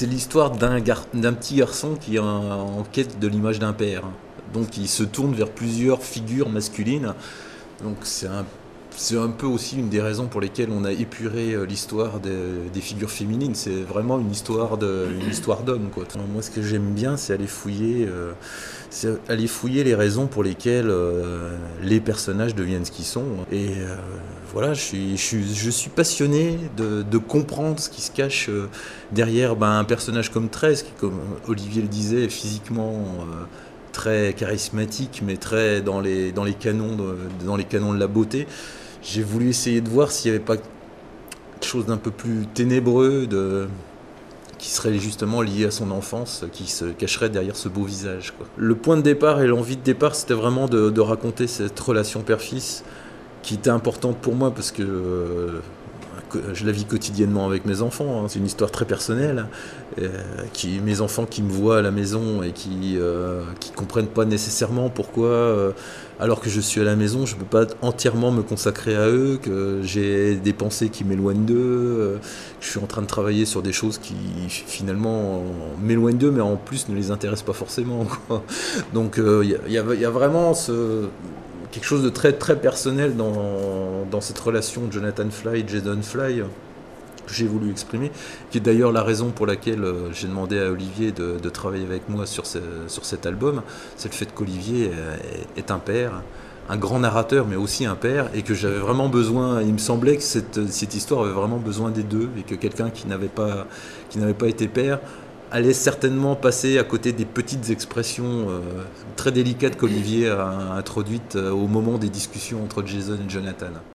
C'est l'histoire d'un petit garçon qui est en, quête de l'image d'un père. Donc il se tourne vers plusieurs figures masculines. Donc c'est un c'est un peu aussi une des raisons pour lesquelles on a épuré euh, l'histoire des, figures féminines. C'est vraiment une histoire de, histoire d'homme. Moi, ce que j'aime bien, c'est aller fouiller, euh, aller fouiller les raisons pour lesquelles euh, les personnages deviennent ce qu'ils sont. Et voilà, je suis, passionné de, comprendre ce qui se cache derrière ben, un personnage comme 13, qui, comme Olivier le disait, physiquement très charismatique, mais très dans les, dans les, canons, dans les canons de la beauté. J'ai voulu essayer de voir s'il n'y avait pas quelque chose d'un peu plus ténébreux, de, qui serait justement lié à son enfance, qui se cacherait derrière ce beau visage. Le point de départ et l'envie de départ, c'était vraiment de, raconter cette relation père-fils qui était importante pour moi parce que euh, je la vis quotidiennement avec mes enfants. Hein. C'est une histoire très personnelle. Euh, mes enfants qui me voient à la maison et qui ne euh, comprennent pas nécessairement pourquoi, euh, alors que je suis à la maison, je ne peux pas entièrement me consacrer à eux, que j'ai des pensées qui m'éloignent d'eux, que je suis en train de travailler sur des choses qui finalement m'éloignent d'eux, mais en plus ne les intéressent pas forcément. Donc il y, a vraiment ce quelque chose de très très personnel dans, dans cette relation Jonathan Fly, Jason Fly que j'ai voulu exprimer, qui est d'ailleurs la raison pour laquelle euh, j'ai demandé à Olivier de, travailler avec moi sur, sur cet album, c'est le fait qu'Olivier est un père, un grand narrateur, mais aussi un père, et que j'avais vraiment besoin, il me semblait que cette, cette, histoire avait vraiment besoin des deux, et que quelqu'un qui n'avait pas, qui n'avait pas été père allait certainement passer à côté des petites expressions euh, très délicates qu'Olivier a introduites euh, au moment des discussions entre Jason et Jonathan.